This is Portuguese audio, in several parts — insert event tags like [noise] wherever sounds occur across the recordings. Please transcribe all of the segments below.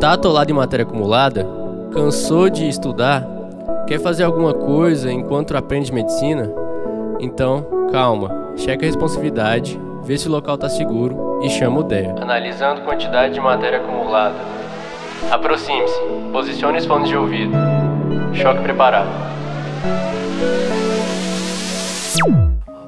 Tá atolado em matéria acumulada? Cansou de estudar? Quer fazer alguma coisa enquanto aprende medicina? Então, calma, checa a responsividade, vê se o local tá seguro e chama o DEA. Analisando quantidade de matéria acumulada. Aproxime-se, posicione os fones de ouvido. Choque preparado.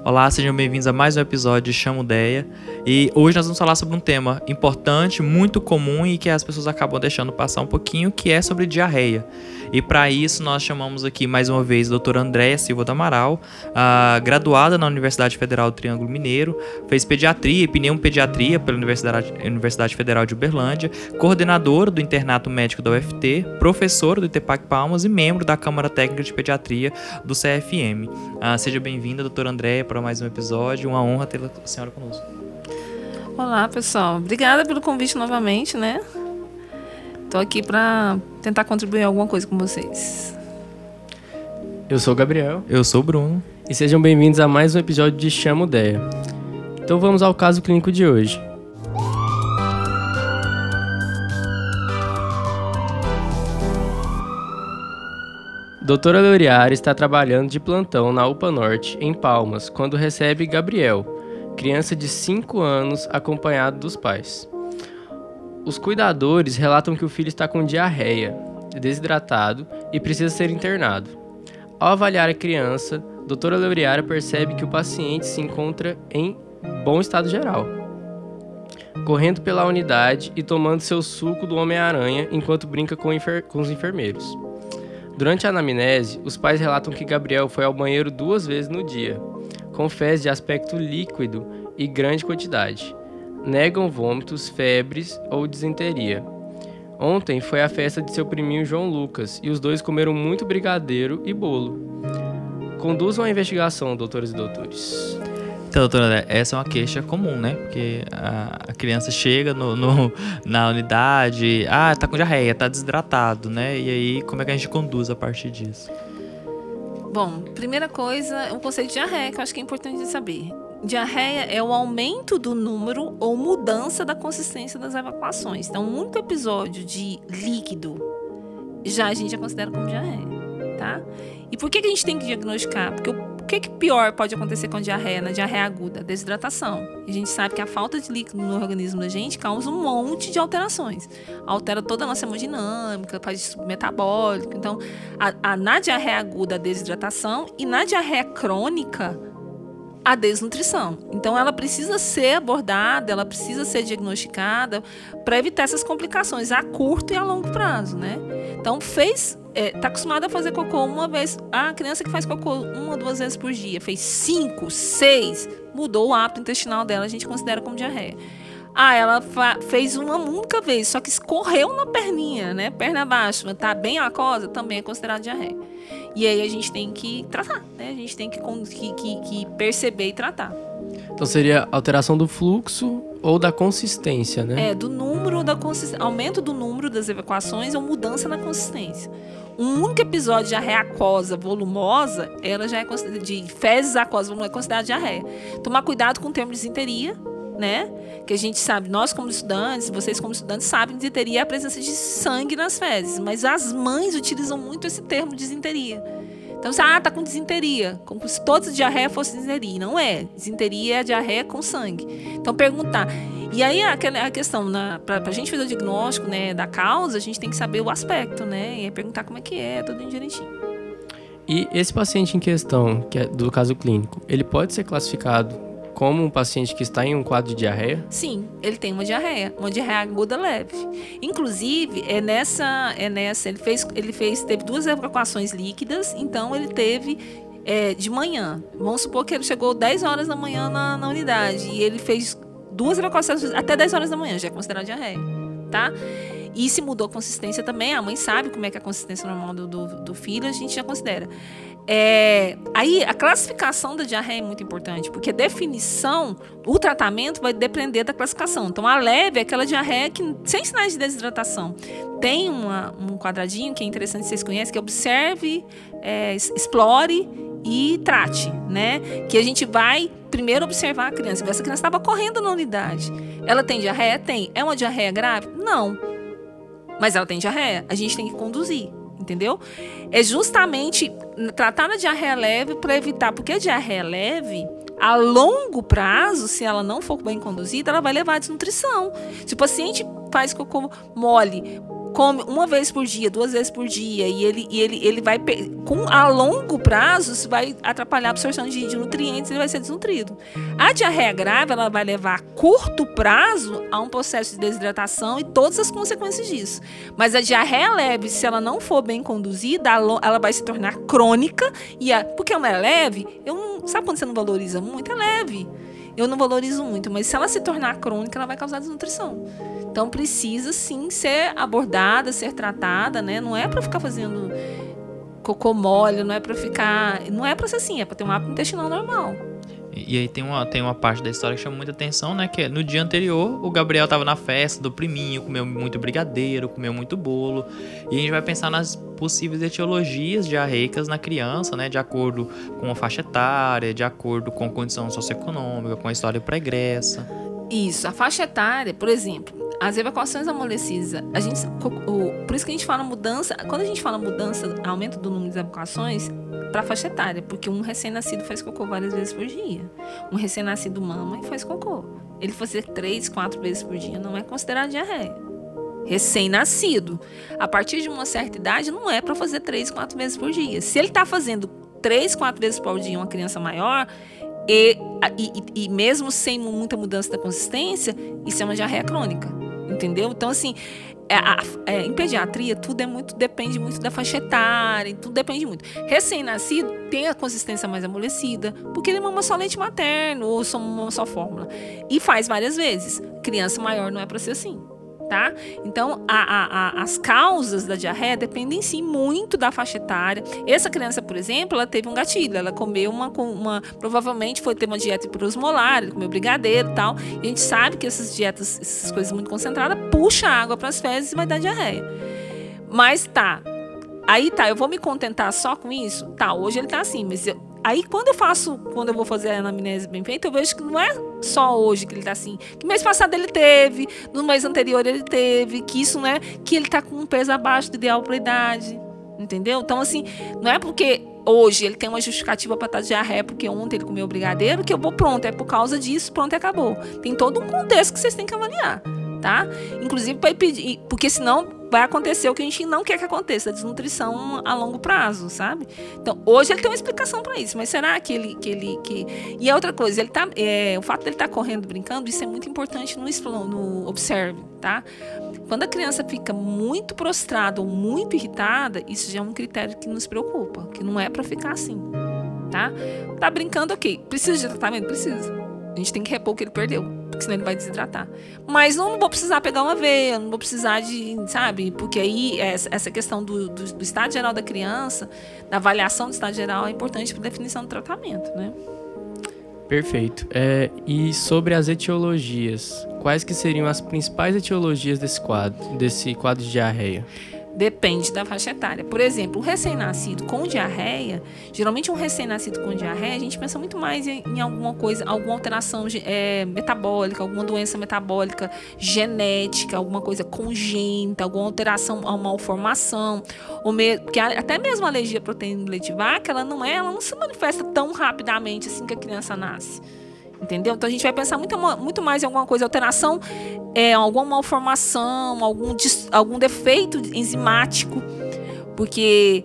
Olá, sejam bem-vindos a mais um episódio de Chamo Deia. E hoje nós vamos falar sobre um tema importante, muito comum e que as pessoas acabam deixando passar um pouquinho, que é sobre diarreia. E para isso nós chamamos aqui mais uma vez a doutora Andréia Silva do Amaral, uh, graduada na Universidade Federal do Triângulo Mineiro, fez pediatria e pneumopediatria pela Universidade, Universidade Federal de Uberlândia, coordenadora do internato médico da UFT, professora do ITEPAC Palmas e membro da Câmara Técnica de Pediatria do CFM. Uh, ah, seja bem-vinda, doutora Andréia, para mais um episódio. Uma honra ter a senhora conosco. Olá, pessoal. Obrigada pelo convite novamente, né? Tô aqui para tentar contribuir alguma coisa com vocês. Eu sou o Gabriel. Eu sou o Bruno. E sejam bem-vindos a mais um episódio de Chamo Deia. Então vamos ao caso clínico de hoje. Doutora Leuriara está trabalhando de plantão na UPA Norte, em Palmas, quando recebe Gabriel, criança de 5 anos acompanhado dos pais. Os cuidadores relatam que o filho está com diarreia, desidratado e precisa ser internado. Ao avaliar a criança, doutora Leuriara percebe que o paciente se encontra em bom estado geral, correndo pela unidade e tomando seu suco do Homem-Aranha enquanto brinca com, com os enfermeiros. Durante a anamnese, os pais relatam que Gabriel foi ao banheiro duas vezes no dia, com fezes de aspecto líquido e grande quantidade negam vômitos, febres ou disenteria. Ontem foi a festa de seu priminho João Lucas e os dois comeram muito brigadeiro e bolo. Conduzam a investigação, doutores e doutores. Então, doutora, essa é uma queixa comum, né? Porque a, criança chega no, no, [laughs] na unidade, ah, tá com diarreia, tá desidratado, né? E aí, como é que a gente conduz a partir disso? Bom, primeira coisa, o conceito de diarreia, que eu acho que é importante saber. Diarreia é o aumento do número ou mudança da consistência das evacuações. Então, um único episódio de líquido já a gente já considera como diarreia, tá? E por que, que a gente tem que diagnosticar? Porque o que, que pior pode acontecer com a diarreia, na diarreia aguda? Desidratação. A gente sabe que a falta de líquido no organismo da gente causa um monte de alterações. Altera toda a nossa hemodinâmica, faz metabólico. Então, a, a, na diarreia aguda, a desidratação. E na diarreia crônica, a desnutrição. Então, ela precisa ser abordada, ela precisa ser diagnosticada para evitar essas complicações a curto e a longo prazo, né? Então, fez, é, tá acostumada a fazer cocô uma vez, a criança que faz cocô uma, duas vezes por dia, fez cinco, seis, mudou o hábito intestinal dela, a gente considera como diarreia. Ah, ela fez uma única vez, só que escorreu na perninha, né? Perna abaixo, tá bem aquosa, também é considerado diarreia. E aí a gente tem que tratar, né? A gente tem que, que, que perceber e tratar. Então seria alteração do fluxo ou da consistência, né? É, do número da consistência. Aumento do número das evacuações ou mudança na consistência. Um único episódio de diarreia aquosa volumosa, ela já é considerada de fezes aquosas volumosa, é considerada diarreia. Tomar cuidado com o termo desinteria, né? Que a gente sabe, nós como estudantes, vocês como estudantes sabem desinteria é a presença de sangue nas fezes, mas as mães utilizam muito esse termo desinteria. Então, você, ah, tá com desinteria, como se toda diarreia fosse desinteria. Não é. Desinteria é a diarreia com sangue. Então, perguntar. E aí, aquela a questão, para a gente fazer o diagnóstico né, da causa, a gente tem que saber o aspecto, né? E perguntar como é que é, tudo direitinho. E esse paciente em questão, que é do caso clínico, ele pode ser classificado como um paciente que está em um quadro de diarreia? Sim, ele tem uma diarreia, uma diarreia aguda leve. Inclusive, é nessa, é nessa, ele fez, ele fez, teve duas evacuações líquidas, então ele teve é, de manhã. Vamos supor que ele chegou 10 horas da manhã na, na unidade e ele fez duas evacuações até 10 horas da manhã, já é considerado diarreia, tá? E se mudou a consistência também, a mãe sabe como é que é a consistência normal do, do, do filho, a gente já considera. É, aí a classificação da diarreia é muito importante, porque a definição, o tratamento vai depender da classificação. Então, a leve é aquela diarreia que, sem sinais de desidratação. Tem uma, um quadradinho que é interessante, vocês conhecem, que é observe, é, explore e trate, né? Que a gente vai primeiro observar a criança. Essa criança estava correndo na unidade. Ela tem diarreia? Tem. É uma diarreia grave? Não mas ela tem diarreia. A gente tem que conduzir, entendeu? É justamente tratar a diarreia leve para evitar, porque a diarreia leve, a longo prazo, se ela não for bem conduzida, ela vai levar a desnutrição. Se o paciente faz cocô mole come uma vez por dia, duas vezes por dia, e ele, e ele, ele vai, com, a longo prazo, isso vai atrapalhar a absorção de, de nutrientes, ele vai ser desnutrido. A diarreia grave, ela vai levar a curto prazo a um processo de desidratação e todas as consequências disso. Mas a diarreia leve, se ela não for bem conduzida, ela vai se tornar crônica, e a, porque ela é leve, eu não, sabe quando você não valoriza muito? É leve. Eu não valorizo muito, mas se ela se tornar crônica, ela vai causar desnutrição. Então precisa sim ser abordada, ser tratada, né? Não é para ficar fazendo cocô mole, não é para ficar, não é para ser assim, é para ter um hábito intestinal normal. E, aí tem uma, tem uma parte da história que chama muita atenção, né? Que é, no dia anterior, o Gabriel tava na festa do priminho, comeu muito brigadeiro, comeu muito bolo. E a gente vai pensar nas possíveis etiologias diarreicas na criança, né? De acordo com a faixa etária, de acordo com a condição socioeconômica, com a história pregressa. Isso, a faixa etária, por exemplo, as evacuações amolecidas, a gente, por isso que a gente fala mudança, quando a gente fala mudança, aumento do número de evacuações, para faixa etária, porque um recém-nascido faz cocô várias vezes por dia. Um recém-nascido mama e faz cocô. Ele fazer três, quatro vezes por dia não é considerado diarreia. Recém-nascido. A partir de uma certa idade, não é para fazer três, quatro vezes por dia. Se ele está fazendo três, quatro vezes por dia uma criança maior, e, e, e mesmo sem muita mudança da consistência, isso é uma diarreia crônica entendeu? Então, assim, é, é, em pediatria, tudo é muito, depende muito da faixa etária, tudo depende muito. Recém-nascido tem a consistência mais amolecida, porque ele mama só leite materno ou só mama só fórmula. E faz várias vezes. Criança maior não é para ser assim tá? Então, a, a, a, as causas da diarreia dependem sim muito da faixa etária. Essa criança, por exemplo, ela teve um gatilho, ela comeu uma, uma provavelmente foi ter uma dieta hiperosmolar, ele comeu brigadeiro e tal. E a gente sabe que essas dietas, essas coisas muito concentradas, puxa água para as fezes e vai dar diarreia. Mas tá, Aí tá, eu vou me contentar só com isso? Tá, hoje ele tá assim, mas eu, Aí quando eu faço, quando eu vou fazer a anamnese bem feita, eu vejo que não é só hoje que ele tá assim. Que mês passado ele teve, no mês anterior ele teve, que isso não é que ele tá com um peso abaixo do ideal para idade. Entendeu? Então, assim, não é porque hoje ele tem uma justificativa para estar de diarreia, porque ontem ele comeu brigadeiro, que eu vou pronto, é por causa disso, pronto, acabou. Tem todo um contexto que vocês têm que avaliar, tá? Inclusive para pedir, porque senão vai acontecer o que a gente não quer que aconteça, a desnutrição a longo prazo, sabe? Então, hoje ele tem uma explicação para isso, mas será que ele que ele que E a outra coisa, ele tá é, o fato dele estar tá correndo, brincando, isso é muito importante no no observe, tá? Quando a criança fica muito prostrada ou muito irritada, isso já é um critério que nos preocupa, que não é para ficar assim, tá? Tá brincando, OK. Precisa de tratamento, precisa. A gente tem que repor o que ele perdeu, porque senão ele vai desidratar. Mas não vou precisar pegar uma veia, não vou precisar de, sabe? Porque aí essa questão do, do, do estado geral da criança, da avaliação do estado geral, é importante para definição do tratamento, né? Perfeito. É, e sobre as etiologias, quais que seriam as principais etiologias desse quadro, desse quadro de diarreia? Depende da faixa etária. Por exemplo, um recém-nascido com diarreia, geralmente um recém-nascido com diarreia, a gente pensa muito mais em, em alguma coisa, alguma alteração é, metabólica, alguma doença metabólica genética, alguma coisa congênita, alguma alteração, uma malformação, ou me, porque até mesmo a alergia à proteína do leite de vaca, ela não é, ela não se manifesta tão rapidamente assim que a criança nasce. Entendeu? Então a gente vai pensar muito, muito mais em alguma coisa, alteração, é, alguma malformação, algum, algum defeito enzimático, porque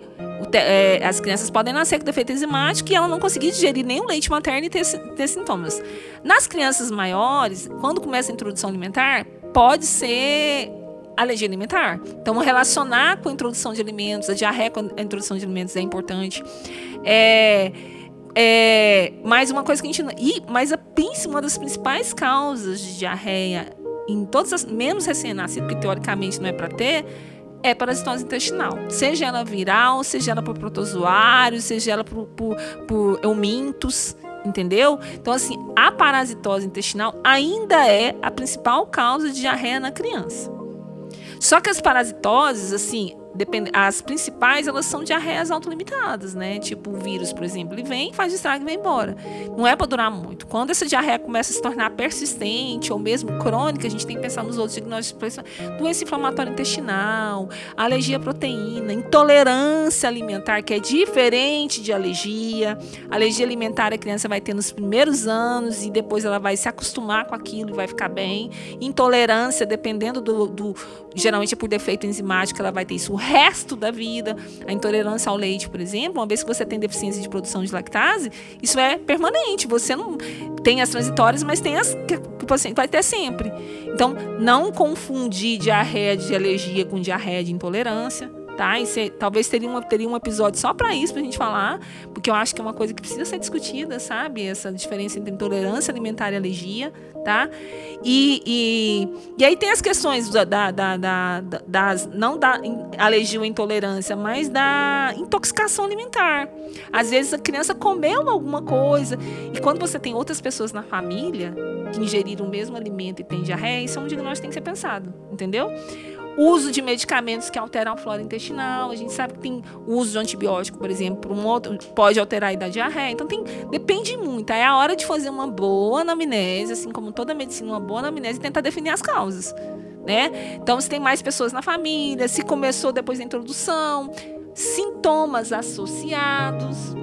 é, as crianças podem nascer com defeito enzimático e ela não conseguir digerir o leite materno e ter, ter sintomas. Nas crianças maiores, quando começa a introdução alimentar, pode ser alergia alimentar. Então, relacionar com a introdução de alimentos, a diarreia com a introdução de alimentos é importante. É, é, mais uma coisa que a gente. E, mas a, uma das principais causas de diarreia em todas as. menos recém-nascido, que teoricamente não é para ter, é parasitose intestinal. Seja ela viral, seja ela por protozoário, seja ela por, por, por eumintos, entendeu? Então, assim, a parasitose intestinal ainda é a principal causa de diarreia na criança. Só que as parasitoses, assim, depend... as principais, elas são diarreias autolimitadas, né? Tipo o vírus, por exemplo, ele vem, faz estrago e vai embora. Não é para durar muito. Quando essa diarreia começa a se tornar persistente ou mesmo crônica, a gente tem que pensar nos outros diagnósticos. Doença inflamatória intestinal, alergia à proteína, intolerância alimentar, que é diferente de alergia. Alergia alimentar a criança vai ter nos primeiros anos e depois ela vai se acostumar com aquilo e vai ficar bem. Intolerância, dependendo do, do geralmente é por defeito enzimático, ela vai ter isso resto da vida. A intolerância ao leite, por exemplo, uma vez que você tem deficiência de produção de lactase, isso é permanente. Você não tem as transitórias, mas tem as que o paciente vai ter sempre. Então, não confundir diarreia de alergia com diarreia de intolerância tá? E talvez teria um, teria um episódio só para isso, para a gente falar, porque eu acho que é uma coisa que precisa ser discutida, sabe? Essa diferença entre intolerância alimentar e alergia, tá? E, e, e aí tem as questões da, da, da, da das, não da alergia ou intolerância, mas da intoxicação alimentar. Às vezes a criança comeu alguma coisa, e quando você tem outras pessoas na família que ingeriram o mesmo alimento e tem diarreia, isso é um diagnóstico que tem que ser pensado, entendeu? Uso de medicamentos que alteram a flora intestinal. A gente sabe que tem uso de antibiótico, por exemplo, um outro pode alterar a diarreia. Então tem, depende muito. É a hora de fazer uma boa anamnese, assim como toda medicina, uma boa anamnese e tentar definir as causas. Né? Então, se tem mais pessoas na família, se começou depois da introdução, sintomas associados,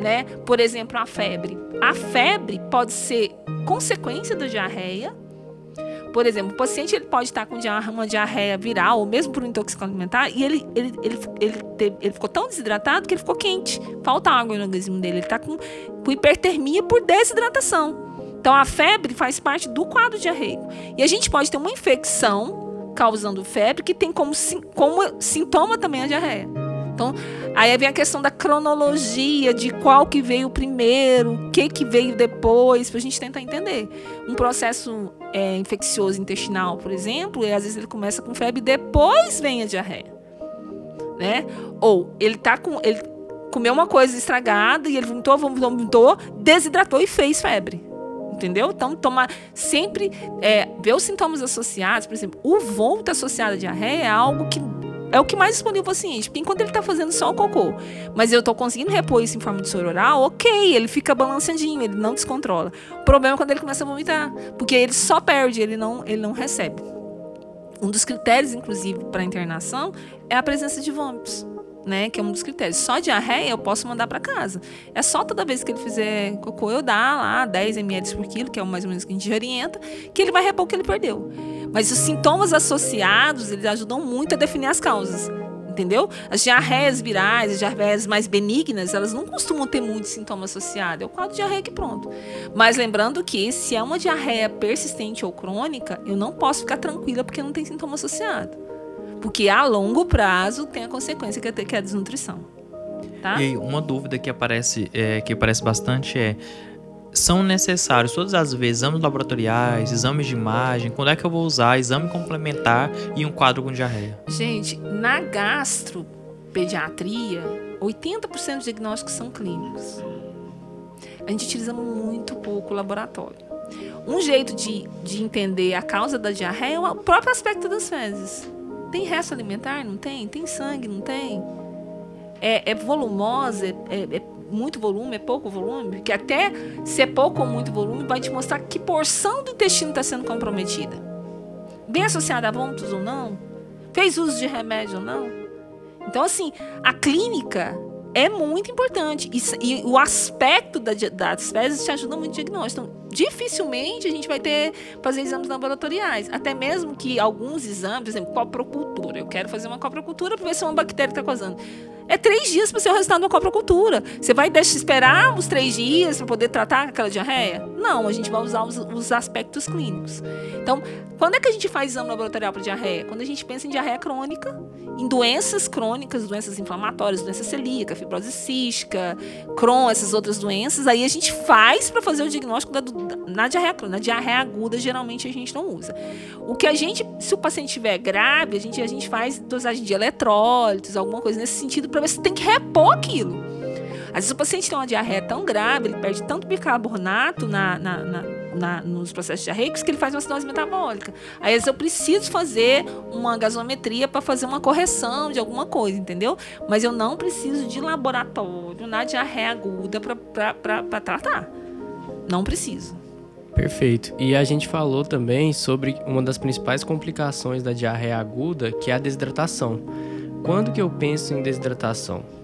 né? Por exemplo, a febre. A febre pode ser consequência da diarreia por exemplo, o paciente ele pode estar com uma diarreia viral ou mesmo por um intoxicação alimentar e ele, ele, ele, ele, teve, ele ficou tão desidratado que ele ficou quente. Falta água no organismo dele. Ele está com, com hipertermia por desidratação. Então, a febre faz parte do quadro diarreico. E a gente pode ter uma infecção causando febre que tem como, como sintoma também a diarreia. Então, aí vem a questão da cronologia, de qual que veio primeiro, o que que veio depois, para a gente tentar entender. Um processo é, infeccioso intestinal, por exemplo, e às vezes ele começa com febre, depois vem a diarreia, né? Ou ele tá com ele comeu uma coisa estragada e ele vomitou, vomitou, vomitou, desidratou e fez febre. Entendeu? Então, tomar sempre é, ver os sintomas associados, por exemplo, o vômito associado à diarreia é algo que é o que mais disponível o paciente. Porque enquanto ele está fazendo só o cocô, mas eu estou conseguindo repor isso em forma de soro oral, ok, ele fica balanceadinho, ele não descontrola. O problema é quando ele começa a vomitar, porque ele só perde, ele não, ele não recebe. Um dos critérios, inclusive, para internação é a presença de vômitos né? Que é um dos critérios. Só diarreia eu posso mandar para casa. É só toda vez que ele fizer cocô, eu dar lá 10 ml por quilo, que é o mais ou menos que a gente orienta, que ele vai repor o que ele perdeu. Mas os sintomas associados, eles ajudam muito a definir as causas. Entendeu? As diarreias virais, as diarreias mais benignas, elas não costumam ter muitos sintomas associados. É o quadro de diarreia que pronto. Mas lembrando que se é uma diarreia persistente ou crônica, eu não posso ficar tranquila porque não tem sintoma associado. Porque a longo prazo tem a consequência que é, que é a desnutrição. Tá? E uma dúvida que aparece, é, que aparece bastante é são necessários todas as vezes exames laboratoriais, exames de imagem, quando é que eu vou usar exame complementar e um quadro com diarreia? Gente, na gastropediatria, 80% dos diagnósticos são clínicos. A gente utiliza muito pouco o laboratório. Um jeito de, de entender a causa da diarreia é o próprio aspecto das fezes. Tem resto alimentar? Não tem? Tem sangue? Não tem? É, é volumosa? É, é, é, muito volume? É pouco volume? Porque até se é pouco ou muito volume, vai te mostrar que porção do intestino está sendo comprometida. Bem associada a vômitos ou não? Fez uso de remédio ou não? Então, assim, a clínica é muito importante. E, e o aspecto da, das fezes te ajuda muito no diagnóstico. Então, dificilmente a gente vai ter fazer exames laboratoriais. Até mesmo que alguns exames, por exemplo, coprocultura. Eu quero fazer uma coprocultura para ver se uma bactéria está causando. É três dias para ser o resultado da coprocultura. Você vai deixar, esperar os três dias para poder tratar aquela diarreia? Não, a gente vai usar os, os, aspectos clínicos. Então, quando é que a gente faz exame laboratorial para diarreia? Quando a gente pensa em diarreia crônica, em doenças crônicas, doenças inflamatórias, doença celíaca, fibrose cística, Crohn, essas outras doenças, aí a gente faz para fazer o diagnóstico da, na diarreia crônica. Na diarreia aguda, geralmente a gente não usa. O que a gente, se o paciente estiver grave, a gente, a gente faz dosagem de eletrólitos, alguma coisa nesse sentido, para ver se tem que repor aquilo. Às vezes o paciente tem uma diarreia tão grave, ele perde tanto bicarbonato na, na, na na, nos processos diarreicos que ele faz uma acidose metabólica. Aí, eu preciso fazer uma gasometria para fazer uma correção de alguma coisa, entendeu? Mas eu não preciso de laboratório na diarreia aguda para tratar. Não preciso. Perfeito. E a gente falou também sobre uma das principais complicações da diarreia aguda, que é a desidratação. Quando que eu penso em desidratação?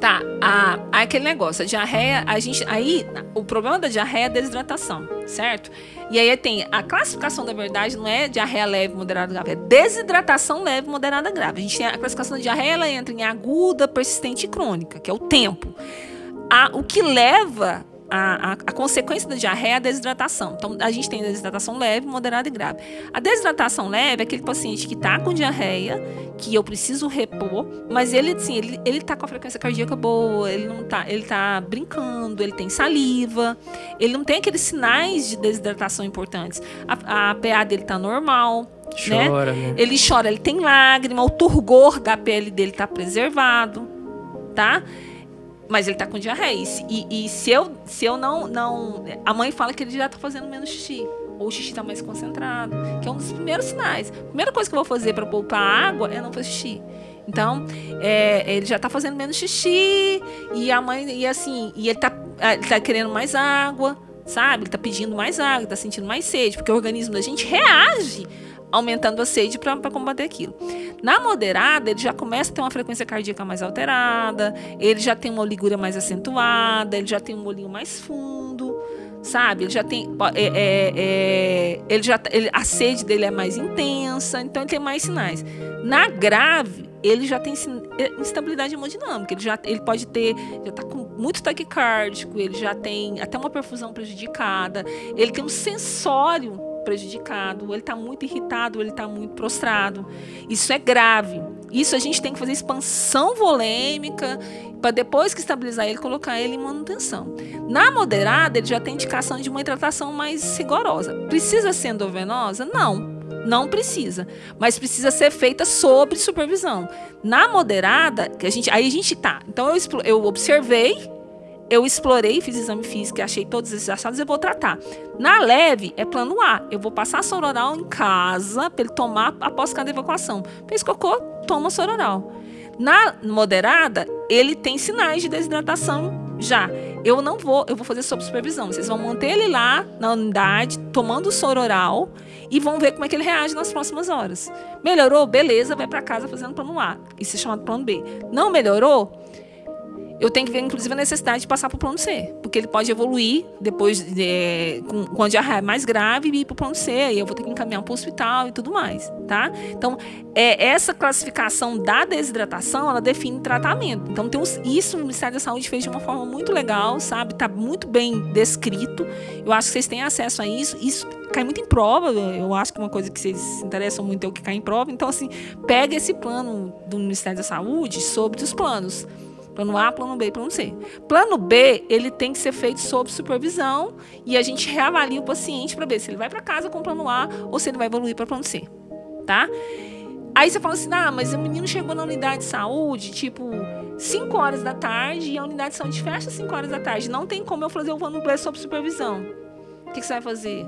Tá, a, aquele negócio, a diarreia, a gente, aí o problema da diarreia é a desidratação, certo? E aí tem a classificação da verdade não é diarreia leve, moderada, grave, é desidratação leve, moderada, grave. A gente tem a classificação da diarreia, ela entra em aguda, persistente e crônica, que é o tempo. A, o que leva a, a, a, consequência da diarreia é a desidratação. Então, a gente tem desidratação leve, moderada e grave. A desidratação leve é aquele paciente que está com diarreia, que eu preciso repor, mas ele, assim, ele, ele tá com a frequência cardíaca boa, ele não tá, ele tá brincando, ele tem saliva, ele não tem aqueles sinais de desidratação importantes. A, a PA dele tá normal. Né? Chora, né? né? Ele chora, ele tem lágrima, o turgor da pele dele tá preservado, tá? Mas ele tá com diarreia. E, e, se eu, se eu não, não. A mãe fala que ele já tá fazendo menos xixi. Ou o xixi tá mais concentrado. Que é um dos primeiros sinais. A primeira coisa que eu vou fazer para poupar água é não fazer xixi. Então, é, ele já tá fazendo menos xixi. E a mãe. E assim. E ele tá, ele tá querendo mais água. Sabe? Ele tá pedindo mais água, tá sentindo mais sede. Porque o organismo da gente reage aumentando a sede para combater aquilo. Na moderada, ele já começa a ter uma frequência cardíaca mais alterada, ele já tem uma oligúria mais acentuada, ele já tem um olhinho mais fundo, sabe? Ele já tem. É, é, é, ele já, ele, a sede dele é mais intensa, então ele tem mais sinais. Na grave, ele já tem é, instabilidade hemodinâmica, ele já ele pode ter, já está com muito taquicárdico, ele já tem até uma perfusão prejudicada, ele tem um sensório prejudicado, ele está muito irritado, ele está muito prostrado. Isso é grave. Isso a gente tem que fazer expansão volêmica para depois que estabilizar ele, colocar ele em manutenção. Na moderada, ele já tem indicação de uma hidratação mais rigorosa. Precisa ser endovenosa? Não. Não precisa, mas precisa ser feita sob supervisão. Na moderada, que a gente, aí a gente tá. Então eu, eu observei eu explorei, fiz exame físico achei todos esses achados, eu vou tratar. Na leve, é plano A. Eu vou passar sororal em casa para ele tomar após cada evacuação. Fez cocô, toma sororal. Na moderada, ele tem sinais de desidratação já. Eu não vou, eu vou fazer sob supervisão. Vocês vão manter ele lá na unidade, tomando sororal e vão ver como é que ele reage nas próximas horas. Melhorou? Beleza, vai para casa fazendo plano A. Isso é chamado plano B. Não melhorou? Eu tenho que ver, inclusive, a necessidade de passar para o plano C, porque ele pode evoluir depois, de, com, com a diarreia mais grave, e ir para o plano C, e eu vou ter que encaminhar para o hospital e tudo mais, tá? Então, é, essa classificação da desidratação, ela define tratamento. Então, tem uns, isso o Ministério da Saúde fez de uma forma muito legal, sabe? Está muito bem descrito. Eu acho que vocês têm acesso a isso. Isso cai muito em prova. Eu acho que uma coisa que vocês se interessam muito é o que cai em prova. Então, assim, pega esse plano do Ministério da Saúde sobre os planos Plano A, plano B plano C. Plano B, ele tem que ser feito sob supervisão e a gente reavalia o paciente para ver se ele vai para casa com plano A ou se ele vai evoluir para plano C, tá? Aí você fala assim: "Ah, mas o menino chegou na unidade de saúde, tipo, 5 horas da tarde e a unidade de saúde fecha às 5 horas da tarde. Não tem como eu fazer o plano B sob supervisão. O que, que você vai fazer?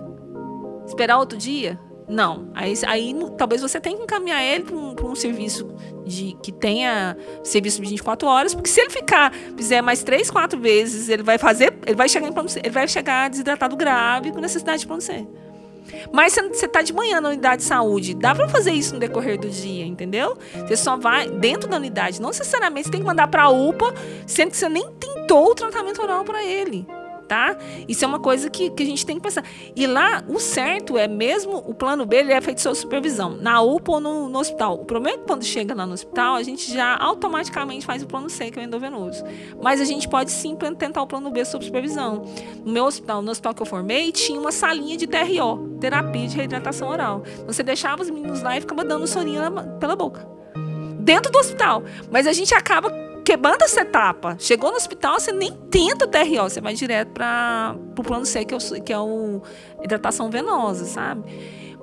Esperar outro dia? Não. Aí, aí talvez você tenha que encaminhar ele para um, um, serviço de que tenha serviço de 24 horas, porque se ele ficar, fizer mais três, quatro vezes, ele vai fazer, ele vai chegar em ele vai chegar desidratado grave com necessidade de C. Mas você está de manhã na unidade de saúde, dá para fazer isso no decorrer do dia, entendeu? Você só vai dentro da unidade, não necessariamente você tem que mandar para a UPA, sendo que você nem tentou o tratamento oral para ele tá? Isso é uma coisa que, que a gente tem que pensar. E lá, o certo é mesmo, o plano B ele é feito sob supervisão, na UPA ou no, no, hospital. O problema é que quando chega lá no hospital, a gente já automaticamente faz o plano C, que é o endovenoso. Mas a gente pode sim tentar o plano B sob supervisão. No meu hospital, no hospital que eu formei, tinha uma salinha de TRO, terapia de reidratação oral. Você deixava os meninos lá e ficava dando sorinho pela boca. Dentro do hospital. Mas a gente acaba quebrando essa etapa. Chegou no hospital, você nem tenta o TRO, você vai direto para o plano C, que é, o, que é o hidratação venosa, sabe?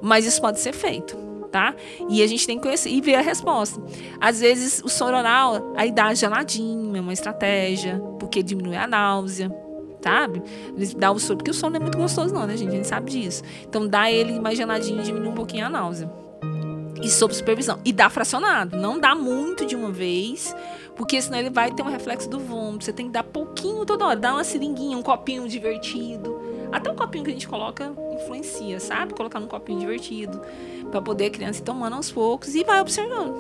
Mas isso pode ser feito. Tá? E a gente tem que conhecer e ver a resposta. Às vezes, o soro oral, aí dá geladinho, é uma estratégia, porque diminui a náusea, sabe? Eles dá o soro, porque o sono não é muito gostoso não, né, gente? A gente sabe disso. Então dá ele mais geladinho e diminui um pouquinho a náusea. E sob supervisão. E dá fracionado. Não dá muito de uma vez, porque senão ele vai ter um reflexo do vômito. Você tem que dar pouquinho toda hora. Dá uma seringuinha, um copinho divertido. Até um copinho que a gente coloca influencia, sabe? Colocar num copinho divertido. para poder a criança ir tomando aos poucos e vai observando.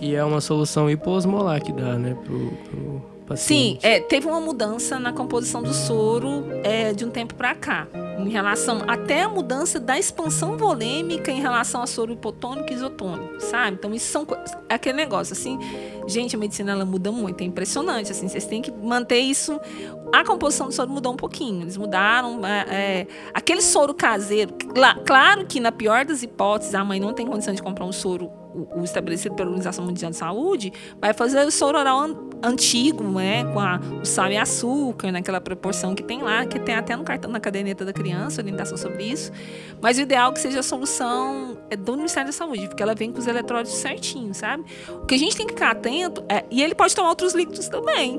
E é uma solução hiposmolar que dá, né? Pro, pro paciente. Sim, é, teve uma mudança na composição do soro é, de um tempo para cá em relação até a mudança da expansão volêmica em relação a soro hipotônico e isotônico, sabe? Então isso são é aquele negócio assim, gente, a medicina ela muda muito, é impressionante, assim, vocês têm que manter isso. A composição do soro mudou um pouquinho, eles mudaram é, é, aquele soro caseiro. Claro que na pior das hipóteses a mãe não tem condição de comprar um soro o, estabelecido pela Organização Mundial de Saúde, vai fazer o soro oral an, antigo, né, com a, o sal e açúcar, naquela proporção que tem lá, que tem até no cartão na caderneta da criança, orientação sobre isso. Mas o ideal é que seja a solução é do Ministério da Saúde, porque ela vem com os eletrólitos certinhos, sabe? O que a gente tem que ficar atento é, e ele pode tomar outros líquidos também.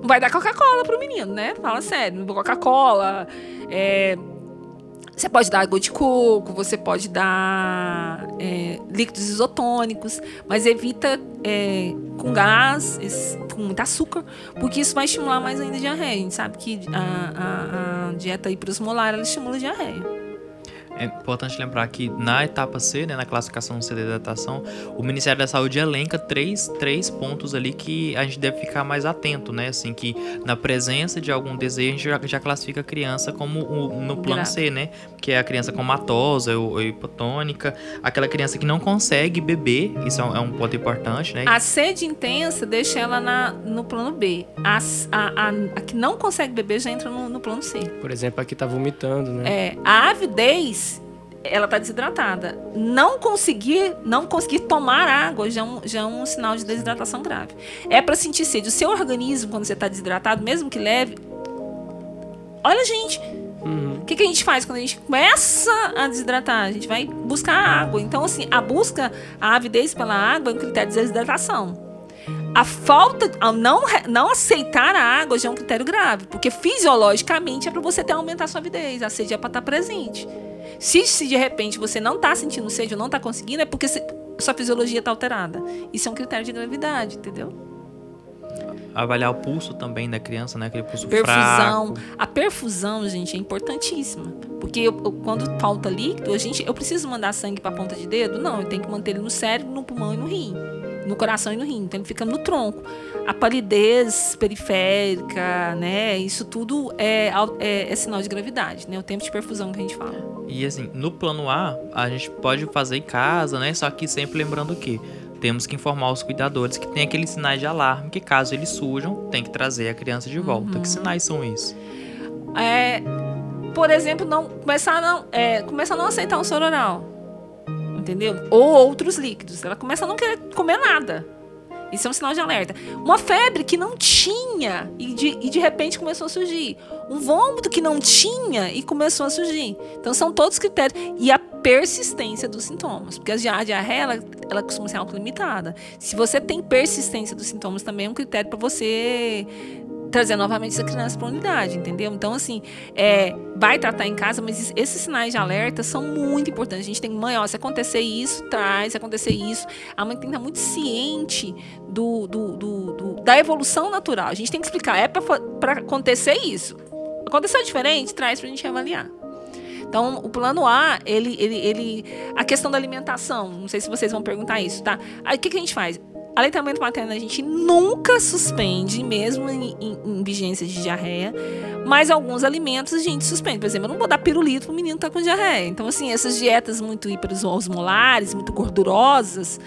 Não vai dar Coca-Cola pro menino, né? Fala sério, Coca-Cola, é, você pode dar água de coco, você pode dar é, líquidos isotônicos, mas evita é, com gás, com muito açúcar, porque isso vai estimular mais ainda a diarreia. A gente sabe que a, a, a dieta hiperosmolar ela estimula a diarreia. É importante lembrar que na etapa C, né, na classificação C de hidratação, o Ministério da Saúde elenca três, três pontos ali que a gente deve ficar mais atento, né? Assim, que na presença de algum desejo, a gente já, já classifica a criança como o, no plano C, né? Que é a criança comatosa ou, ou hipotônica, aquela criança que não consegue beber, isso é um, é um ponto importante, né? A sede intensa deixa ela na, no plano B. A, a, a, a que não consegue beber já entra no, no plano C. Por exemplo, a que tá vomitando, né? É, a avidez ela está desidratada. Não conseguir, não conseguir tomar água já é um, já é um sinal de desidratação grave. É para sentir sede. O seu organismo, quando você está desidratado, mesmo que leve. Olha, gente. Uhum. O que, que a gente faz quando a gente começa a desidratar? A gente vai buscar água. Então, assim, a busca, a avidez pela água é um critério de desidratação. A falta, ao não, não aceitar a água já é um critério grave, porque fisiologicamente é para você ter aumentar a sua avidez, a sede é para estar tá presente. Se, se de repente você não está sentindo sede ou não está conseguindo, é porque se, sua fisiologia está alterada. Isso é um critério de gravidade, entendeu? Avaliar o pulso também da criança, né? Aquele pulso perfusão. fraco. A perfusão, gente, é importantíssima. Porque eu, eu, quando falta líquido, a gente, eu preciso mandar sangue para a ponta de dedo? Não, eu tenho que manter ele no cérebro, no pulmão e no rim no coração e no rim. Então ele fica no tronco. A palidez periférica, né? Isso tudo é, é, é, sinal de gravidade, né? O tempo de perfusão que a gente fala. E assim, no plano A, a gente pode fazer em casa, né? Só que sempre lembrando que temos que informar os cuidadores que tem aqueles sinais de alarme que caso eles sujam, tem que trazer a criança de volta. Uhum. Que sinais são isso? É, por exemplo, não começar a não, é, começar a não aceitar um soro oral entendeu? Ou outros líquidos. Ela começa a não querer comer nada. Isso é um sinal de alerta. Uma febre que não tinha e de, e de repente começou a surgir. Um vômito que não tinha e começou a surgir. Então são todos critérios. E a persistência dos sintomas. Porque a diarreia, ela, ela costuma ser autolimitada. Se você tem persistência dos sintomas, também é um critério para você trazer novamente essa criança para a unidade, entendeu? Então, assim, é, vai tratar em casa, mas esses sinais de alerta são muito importantes. A gente tem, mãe, ó, se acontecer isso, traz, se acontecer isso. A mãe tem que estar muito ciente do, do, do, do da evolução natural. A gente tem que explicar, é para acontecer isso. Aconteceu diferente, traz para a gente avaliar. Então, o plano A, ele, ele, ele. A questão da alimentação, não sei se vocês vão perguntar isso, tá? Aí o que, que a gente faz? Aleitamento materno a gente nunca suspende, mesmo em, em, em vigência de diarreia. Mas alguns alimentos a gente suspende. Por exemplo, eu não vou dar pirulito pro menino que tá com diarreia. Então, assim, essas dietas muito hiperosmolares, muito gordurosas,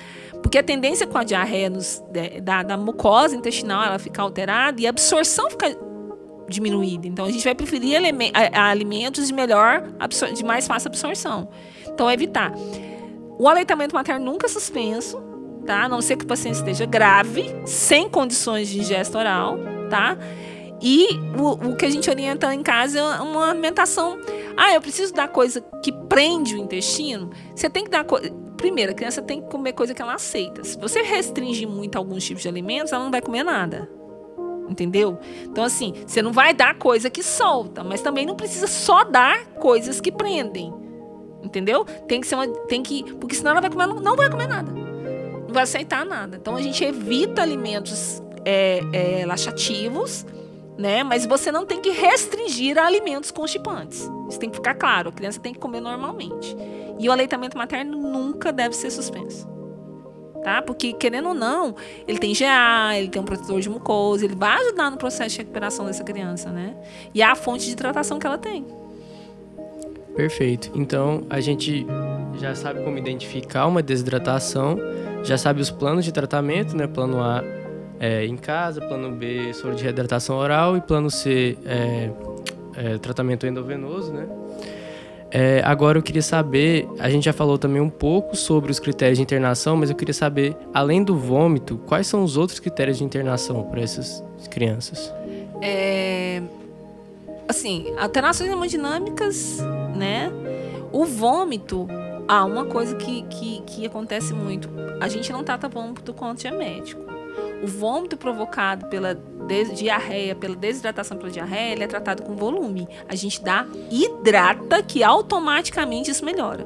porque a tendência com a diarreia nos, da, da mucosa intestinal ela ficar alterada e a absorção fica diminuída. Então, a gente vai preferir alimentos de melhor, de mais fácil absorção. Então, evitar. O aleitamento materno nunca suspenso tá? A não ser que o paciente esteja grave, sem condições de ingesta oral, tá? E o, o que a gente orienta em casa é uma alimentação. Ah, eu preciso dar coisa que prende o intestino. Você tem que dar coisa. Primeiro, a criança tem que comer coisa que ela aceita. Se você restringir muito alguns tipos de alimentos, ela não vai comer nada. Entendeu? Então, assim, você não vai dar coisa que solta, mas também não precisa só dar coisas que prendem. Entendeu? Tem que ser uma. Tem que. Porque senão ela vai comer, não vai comer nada. Vai aceitar nada. Então a gente evita alimentos é, é, laxativos, né? Mas você não tem que restringir a alimentos constipantes. Isso tem que ficar claro. A criança tem que comer normalmente. E o aleitamento materno nunca deve ser suspenso. Tá? Porque, querendo ou não, ele tem GA, ele tem um protetor de mucosa, ele vai ajudar no processo de recuperação dessa criança, né? E é a fonte de hidratação que ela tem. Perfeito. Então, a gente já sabe como identificar uma desidratação, já sabe os planos de tratamento, né? Plano A é, em casa, plano B soro de reidratação oral e plano C é, é, tratamento endovenoso, né? É, agora eu queria saber, a gente já falou também um pouco sobre os critérios de internação, mas eu queria saber, além do vômito, quais são os outros critérios de internação para essas crianças? É, assim, alterações hemodinâmicas, né? O vômito, ah, uma coisa que, que, que acontece muito, a gente não trata vômito com antiémético. O vômito provocado pela diarreia, pela desidratação pela diarreia, ele é tratado com volume. A gente dá hidrata, que automaticamente isso melhora.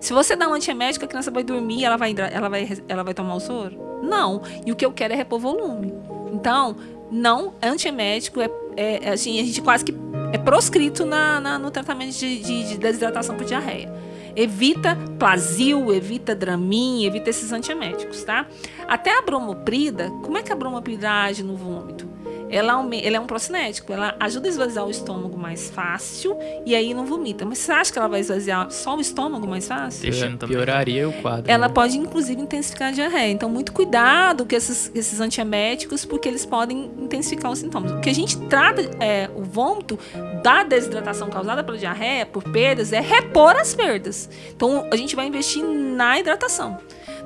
Se você dá um antiemético, a criança vai dormir, ela vai, ela vai, ela vai tomar o soro? Não. E o que eu quero é repor volume. Então, não, antiemético é, é assim, a gente quase que é proscrito na, na no tratamento de, de, de desidratação por diarreia. Evita Plasil, evita Dramin, evita esses antieméticos, tá? Até a bromoprida, como é que a bromoprida age no vômito? Ela, ela é um procinético, ela ajuda a esvaziar o estômago mais fácil e aí não vomita. Mas você acha que ela vai esvaziar só o estômago mais fácil? Deixando pioraria o quadro. Ela né? pode, inclusive, intensificar a diarreia. Então, muito cuidado com esses, esses antieméticos, porque eles podem intensificar os sintomas. O que a gente trata, é, o vômito da desidratação causada pela diarreia, por perdas, é repor as perdas. Então, a gente vai investir na hidratação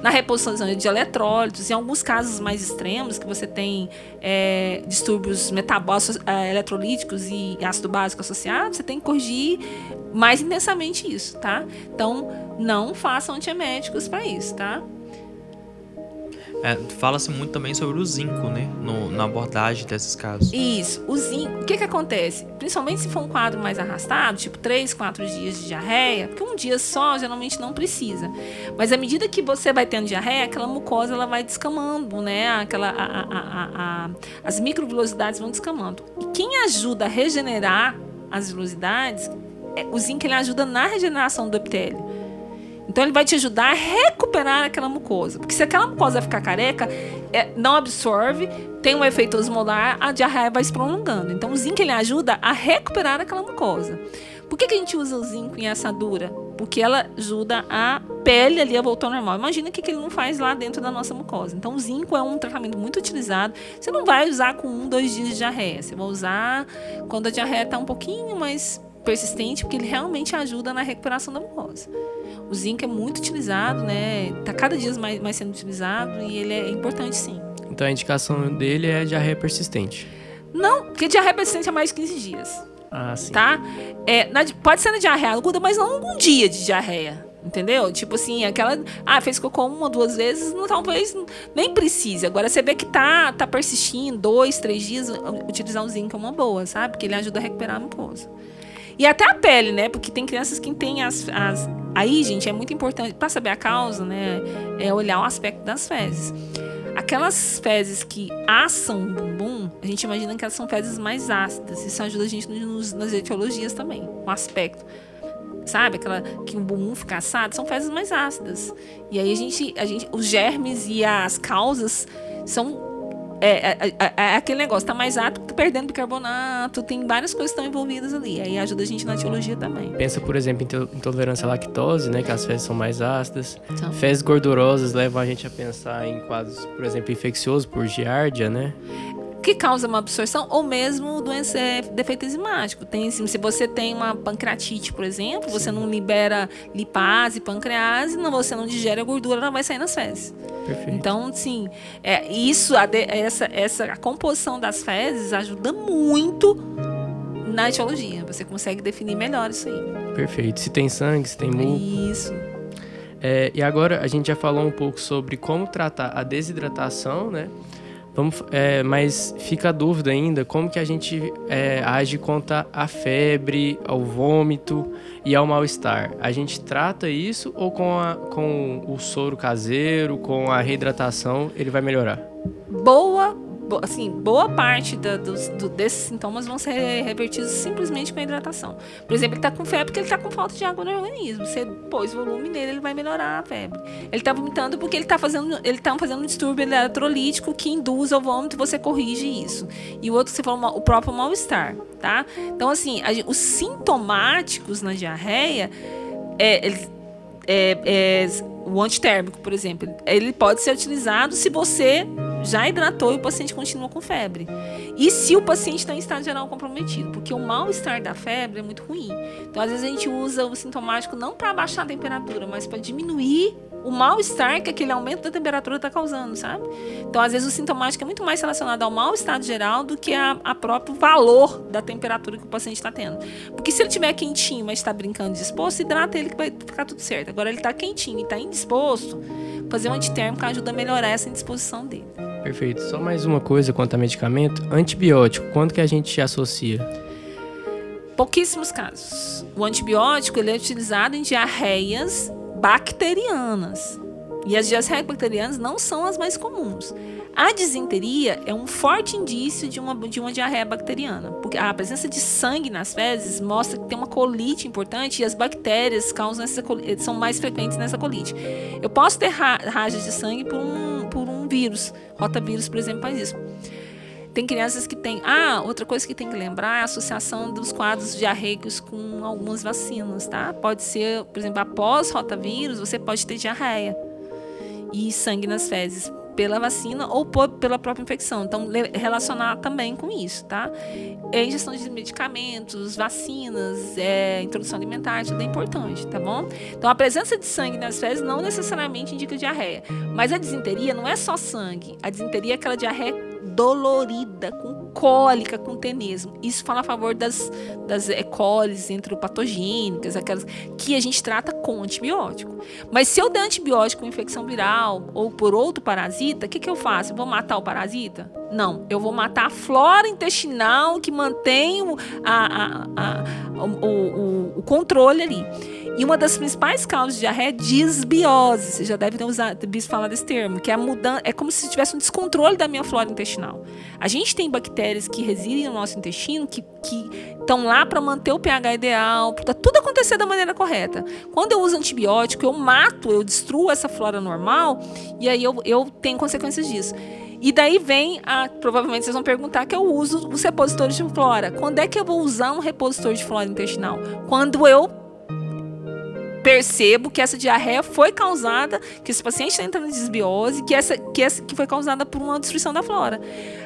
na reposição de eletrólitos, em alguns casos mais extremos, que você tem é, distúrbios metabólicos, é, eletrolíticos e ácido básico associado, você tem que corrigir mais intensamente isso, tá? Então, não façam antieméticos para isso, tá? É, Fala-se muito também sobre o zinco, né? No, na abordagem desses casos. Isso. O zinco. O que, que acontece? Principalmente se for um quadro mais arrastado, tipo 3, 4 dias de diarreia, porque um dia só geralmente não precisa. Mas à medida que você vai tendo diarreia, aquela mucosa ela vai descamando, né? Aquela, a, a, a, as microvilosidades vão descamando. E quem ajuda a regenerar as vilosidades, é, o zinco ele ajuda na regeneração do epitélio. Então ele vai te ajudar a recuperar aquela mucosa. Porque se aquela mucosa ficar careca, é, não absorve, tem um efeito osmolar, a diarreia vai se prolongando. Então o zinco ele ajuda a recuperar aquela mucosa. Por que, que a gente usa o zinco em assadura? Porque ela ajuda a pele ali a voltar ao normal. Imagina o que, que ele não faz lá dentro da nossa mucosa. Então, o zinco é um tratamento muito utilizado. Você não vai usar com um, dois dias de diarreia. Você vai usar quando a diarreia está um pouquinho mais persistente, porque ele realmente ajuda na recuperação da mucosa. O zinco é muito utilizado, né? Está cada dia mais, mais sendo utilizado e ele é importante sim. Então a indicação dele é diarreia persistente. Não, porque diarreia persistente é mais de 15 dias. Ah, sim. Tá? É, na, pode ser na diarreia aguda, mas não um dia de diarreia. Entendeu? Tipo assim, aquela. Ah, fez cocô uma ou duas vezes, não, talvez nem precise. Agora você vê que tá, tá persistindo, dois, três dias, utilizar o zinco é uma boa, sabe? Porque ele ajuda a recuperar a mucosa. E até a pele, né? Porque tem crianças que têm as, as Aí, gente, é muito importante, para saber a causa, né, é olhar o aspecto das fezes. Aquelas fezes que assam o bumbum, a gente imagina que elas são fezes mais ácidas. Isso ajuda a gente nos, nas etiologias também, o aspecto. Sabe? Aquela que o bumbum fica assado, são fezes mais ácidas. E aí a gente, a gente, os germes e as causas são é, é, é, é, aquele negócio, tá mais ácido, tá perdendo bicarbonato, tem várias coisas que estão envolvidas ali. Aí ajuda a gente na etiologia também. Pensa, por exemplo, em intolerância à lactose, né? Que as fezes são mais ácidas. Então. Fezes gordurosas levam a gente a pensar em quadros, por exemplo, infecciosos por giardia, né? Que causa uma absorção ou mesmo doença é, defeito enzimático. Tem, se você tem uma pancreatite, por exemplo, Sim. você não libera lipase, pancrease, não, você não digere a gordura, ela vai sair nas fezes. Perfeito. Então, sim, é, isso, a de, essa, essa a composição das fezes ajuda muito na etiologia. Você consegue definir melhor isso aí. Perfeito. Se tem sangue, se tem muco. Isso. É, e agora a gente já falou um pouco sobre como tratar a desidratação, né? Vamos, é, mas fica a dúvida ainda como que a gente é, age contra a febre, ao vômito e ao mal-estar. A gente trata isso ou com, a, com o soro caseiro, com a reidratação, ele vai melhorar? Boa assim, boa parte da, dos, do, desses sintomas vão ser revertidos simplesmente com a hidratação. Por exemplo, ele está com febre porque ele está com falta de água no organismo. Você pôs volume nele, ele vai melhorar a febre. Ele está vomitando porque ele está fazendo, ele tá fazendo um distúrbio eletrolítico que induz ao vômito você corrige isso. E o outro, você falou, o próprio mal-estar, tá? Então, assim, a, os sintomáticos na diarreia, é, é, é, o antitérmico, por exemplo, ele pode ser utilizado se você já hidratou e o paciente continua com febre. E se o paciente está em estado geral comprometido, porque o mal-estar da febre é muito ruim. Então, às vezes, a gente usa o sintomático não para baixar a temperatura, mas para diminuir o mal-estar que aquele aumento da temperatura está causando, sabe? Então, às vezes, o sintomático é muito mais relacionado ao mal-estar geral do que a, a próprio valor da temperatura que o paciente está tendo. Porque se ele estiver quentinho, mas está brincando disposto, hidrata ele que vai ficar tudo certo. Agora, ele está quentinho e está indisposto, fazer um antitérmico ajuda a melhorar essa indisposição dele. Perfeito. Só mais uma coisa quanto a medicamento. Antibiótico, quando que a gente associa? Pouquíssimos casos. O antibiótico ele é utilizado em diarreias bacterianas. E as diarreias bacterianas não são as mais comuns. A disenteria é um forte indício de uma, de uma diarreia bacteriana, porque a presença de sangue nas fezes mostra que tem uma colite importante e as bactérias causam essa, são mais frequentes nessa colite. Eu posso ter ra rajas de sangue por um, por um vírus, rotavírus, por exemplo, faz isso. Tem crianças que têm. Ah, outra coisa que tem que lembrar é a associação dos quadros diarreicos com algumas vacinas, tá? Pode ser, por exemplo, após rotavírus, você pode ter diarreia e sangue nas fezes pela vacina ou por, pela própria infecção. Então, relacionar também com isso, tá? É ingestão de medicamentos, vacinas, é, introdução alimentar, tudo é importante, tá bom? Então, a presença de sangue nas fezes não necessariamente indica diarreia. Mas a disenteria não é só sangue. A disenteria é aquela diarreia dolorida, com cólica, com tenesmo. Isso fala a favor das, das E. coli entropatogênicas, aquelas que a gente trata com antibiótico. Mas se eu der antibiótico com infecção viral ou por outro parasita, o que, que eu faço? Eu vou matar o parasita? Não, eu vou matar a flora intestinal que mantém a, a, a, o, o, o controle ali. E uma das principais causas de diarreia é disbiose. Você já deve ter usado, falar desse termo, que é a mudança, é como se tivesse um descontrole da minha flora intestinal. A gente tem bactérias que residem no nosso intestino que estão lá para manter o pH ideal, para tudo acontecer da maneira correta. Quando eu uso antibiótico, eu mato, eu destruo essa flora normal e aí eu, eu tenho consequências disso. E daí vem a. Provavelmente vocês vão perguntar que eu uso os repositórios de flora. Quando é que eu vou usar um repositor de flora intestinal? Quando eu percebo que essa diarreia foi causada, que esse paciente está entrando em desbiose, que essa, que essa que foi causada por uma destruição da flora.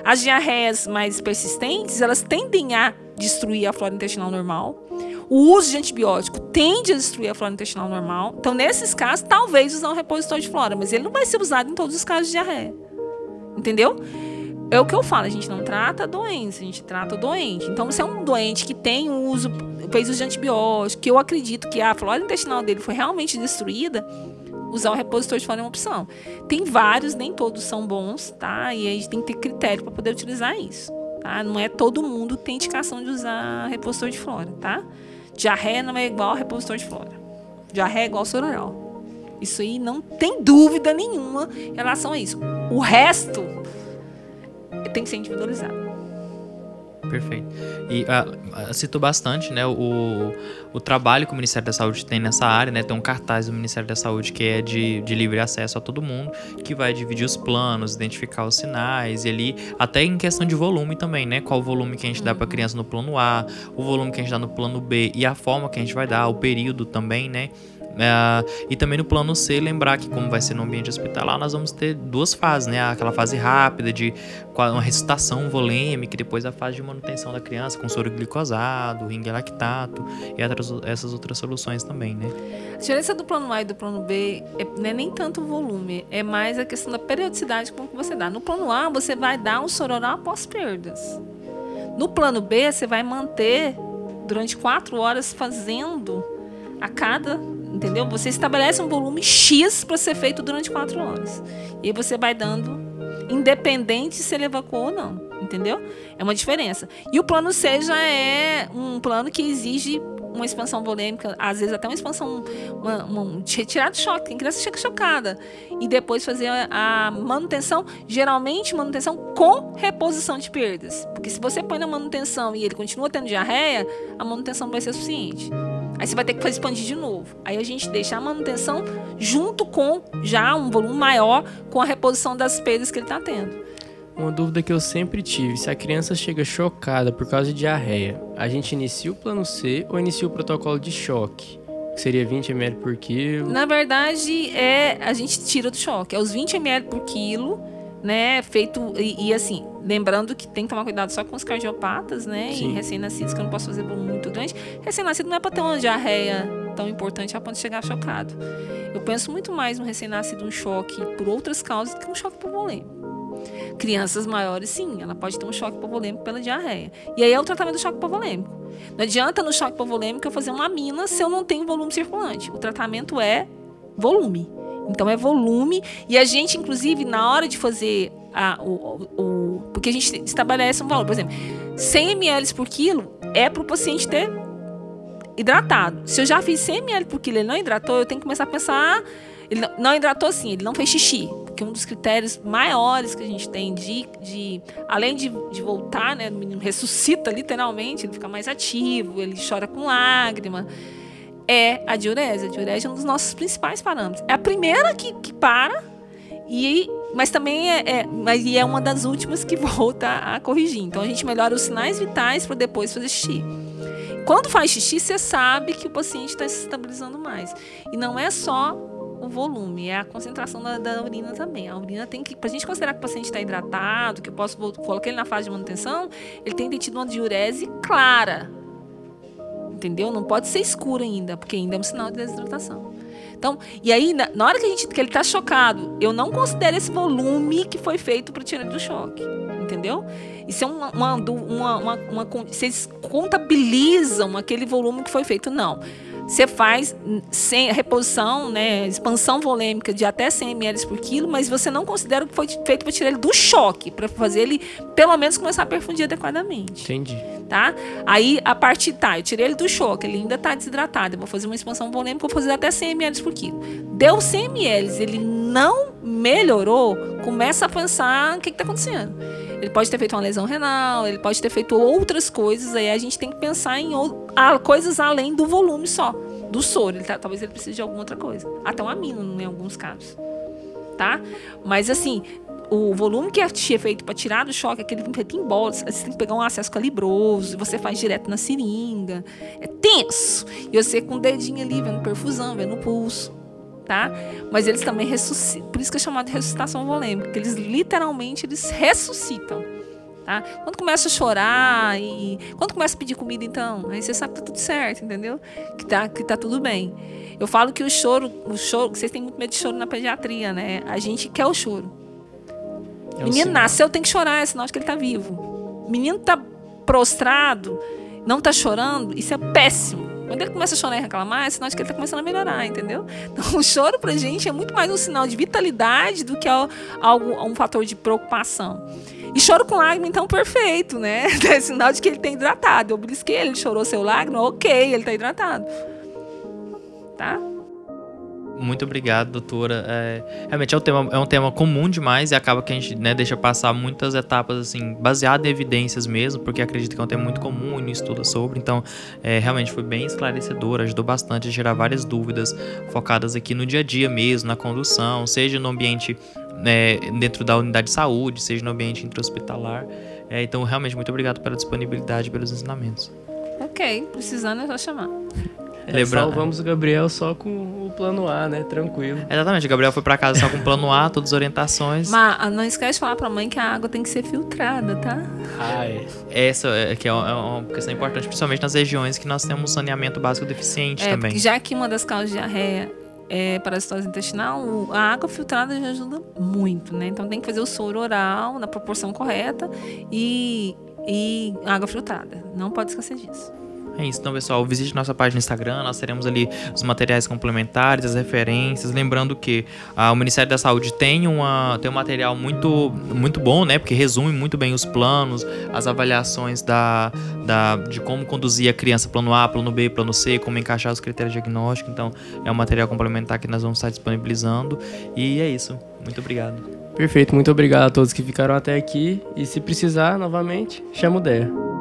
As diarreias mais persistentes, elas tendem a destruir a flora intestinal normal. O uso de antibiótico tende a destruir a flora intestinal normal. Então, nesses casos, talvez usar um repositor de flora, mas ele não vai ser usado em todos os casos de diarreia. Entendeu? É o que eu falo, a gente não trata a doença, a gente trata o doente. Então, se é um doente que tem uso, fez uso de antibiótico, que eu acredito que a flora intestinal dele foi realmente destruída, usar o repositor de flora é uma opção. Tem vários, nem todos são bons, tá? E a gente tem que ter critério para poder utilizar isso, tá? Não é todo mundo que tem indicação de usar repositor de flora, tá? Diarreia não é igual repositor de flora. Diarreia é igual sororal. Isso aí não tem dúvida nenhuma em relação a isso. O resto tem que ser individualizado. Perfeito. E uh, citou bastante né, o, o trabalho que o Ministério da Saúde tem nessa área, né? Tem um cartaz do Ministério da Saúde que é de, de livre acesso a todo mundo, que vai dividir os planos, identificar os sinais, e ali, até em questão de volume também, né? Qual o volume que a gente dá para criança no plano A, o volume que a gente dá no plano B e a forma que a gente vai dar, o período também, né? É, e também no plano C, lembrar que, como vai ser no ambiente hospitalar, nós vamos ter duas fases, né? Aquela fase rápida de uma recitação volêmica, e depois a fase de manutenção da criança com soro glicosado, ringue lactato e essas outras soluções também, né? A diferença do plano A e do plano B é, não é nem tanto o volume, é mais a questão da periodicidade com que você dá. No plano A, você vai dar um soro oral após perdas. No plano B, você vai manter durante quatro horas fazendo a cada Entendeu? Você estabelece um volume X para ser feito durante quatro horas. E aí você vai dando. independente se ele evacuou ou não, entendeu? É uma diferença. E o plano C já é um plano que exige uma expansão volêmica, às vezes até uma expansão, uma, uma, retirar do choque, tem criança chega chocada. E depois fazer a, a, manutenção, geralmente manutenção com reposição de perdas. Porque se você põe na manutenção e ele continua tendo diarreia, a manutenção vai ser suficiente. Aí você vai ter que expandir de novo. Aí a gente deixa a manutenção junto com já um volume maior com a reposição das perdas que ele está tendo. Uma dúvida que eu sempre tive: se a criança chega chocada por causa de diarreia, a gente inicia o plano C ou inicia o protocolo de choque? Que seria 20 ml por quilo? Na verdade, é a gente tira do choque. É os 20 ml por quilo, né? Feito. E, e assim, lembrando que tem que tomar cuidado só com os cardiopatas, né? Sim. E recém-nascidos, que eu não posso fazer volume muito grande. Recém-nascido não é para ter uma diarreia tão importante a ponto de chegar chocado. Eu penso muito mais no recém-nascido um choque por outras causas do que um choque por volume. Crianças maiores, sim, ela pode ter um choque hipovolêmico pela diarreia. E aí é o tratamento do choque hipovolêmico. Não adianta no choque hipovolêmico eu fazer uma mina se eu não tenho volume circulante. O tratamento é volume. Então é volume. E a gente, inclusive, na hora de fazer a, o, o, Porque a gente estabelece um valor. Por exemplo, 100 ml por quilo é para o paciente ter hidratado. Se eu já fiz 100 ml por quilo e ele não hidratou, eu tenho que começar a pensar. Ele não, não hidratou assim, ele não fez xixi que um dos critérios maiores que a gente tem de, de além de, de voltar, né, o menino ressuscita literalmente, ele fica mais ativo, ele chora com lágrima, é a diurese. A diurese é um dos nossos principais parâmetros. É a primeira que, que para, e, mas também é, é, mas, é uma das últimas que [laughs] volta a corrigir. Então a gente melhora os sinais vitais para depois fazer xixi. Quando faz xixi, você sabe que o paciente está se estabilizando mais. E não é só o volume, é a concentração da, da urina também. A urina tem que, para a gente considerar que o paciente está hidratado, que eu posso colocar ele na fase de manutenção, ele tem que ter tido uma diurese clara. Entendeu? Não pode ser escuro ainda, porque ainda é um sinal de desidratação. Então, e aí, na, na hora que, a gente, que ele está chocado, eu não considero esse volume que foi feito para tirar ele do choque. Entendeu? Isso é uma, uma, uma, uma, uma. Vocês contabilizam aquele volume que foi feito. Não. Você faz sem reposição, né, expansão volêmica de até 100 ml por quilo, mas você não considera que foi feito para tirar ele do choque, para fazer ele pelo menos começar a perfundir adequadamente. Entendi. Tá? Aí a parte tá, eu tirei ele do choque, ele ainda está desidratado, eu vou fazer uma expansão volêmica, vou fazer até 100 ml por quilo. Deu 100 ml, ele não melhorou, começa a pensar o que está acontecendo. Ele pode ter feito uma lesão renal, ele pode ter feito outras coisas, aí a gente tem que pensar em coisas além do volume só, do soro. Ele tá, talvez ele precise de alguma outra coisa. Até um amino, em alguns casos. Tá? Mas assim, o volume que é feito para tirar do choque, aquele feito em bolas, você tem que pegar um acesso calibroso, você faz direto na seringa. É tenso. E você com o dedinho ali, vendo perfusão, vendo pulso tá? Mas eles também ressuscitam, por isso que é chamado de ressuscitação volêmica, porque eles literalmente eles ressuscitam, tá? Quando começa a chorar e quando começa a pedir comida, então, aí você sabe que tá tudo certo, entendeu? Que tá que tá tudo bem. Eu falo que o choro, o choro, vocês têm muito medo de choro na pediatria, né? A gente quer o choro. É Menino nasceu, tem que chorar, é sinal de que ele tá vivo. Menino tá prostrado, não tá chorando, isso é péssimo. Quando ele começa a chorar e reclamar, é sinal de que ele está começando a melhorar, entendeu? [laughs] Então, o choro pra gente é muito mais um sinal de vitalidade do que algo, um fator de preocupação. E choro com lágrima, então, perfeito, né? [laughs] É sinal de que ele tem hidratado. Eu brisquei, ele chorou seu lágrima, ok, ele está hidratado. Tá? Muito obrigado, doutora. É, realmente é um, tema, é um tema comum demais e acaba que a gente né, deixa passar muitas etapas assim, baseado em evidências mesmo, porque acredito que é um tema muito comum e não estuda sobre. Então, é, realmente foi bem esclarecedor, ajudou bastante a gerar várias dúvidas focadas aqui no dia a dia mesmo, na condução, seja no ambiente né, dentro da unidade de saúde, seja no ambiente intra-hospitalar. É, então, realmente, muito obrigado pela disponibilidade e pelos ensinamentos. Ok, precisando é só chamar. É, Lembrando... Salvamos o Gabriel só com o plano A, né? Tranquilo. Exatamente, o Gabriel foi para casa só com o plano A, todas as orientações. Mas ah, não esquece de falar pra mãe que a água tem que ser filtrada, tá? Ah, é. Essa é, que é, uma, é uma questão importante, principalmente nas regiões que nós temos saneamento básico deficiente é, também. Já que uma das causas de diarreia é parasitose intestinal, a água filtrada já ajuda muito, né? Então tem que fazer o soro oral na proporção correta e, e água filtrada. Não pode esquecer disso. É isso, então, pessoal, visite nossa página no Instagram, nós teremos ali os materiais complementares, as referências. Lembrando que ah, o Ministério da Saúde tem, uma, tem um material muito, muito bom, né? Porque resume muito bem os planos, as avaliações da, da, de como conduzir a criança, plano A, plano B, plano C, como encaixar os critérios diagnósticos. Então, é um material complementar que nós vamos estar disponibilizando. E é isso. Muito obrigado. Perfeito, muito obrigado a todos que ficaram até aqui. E se precisar, novamente, chama o DEA.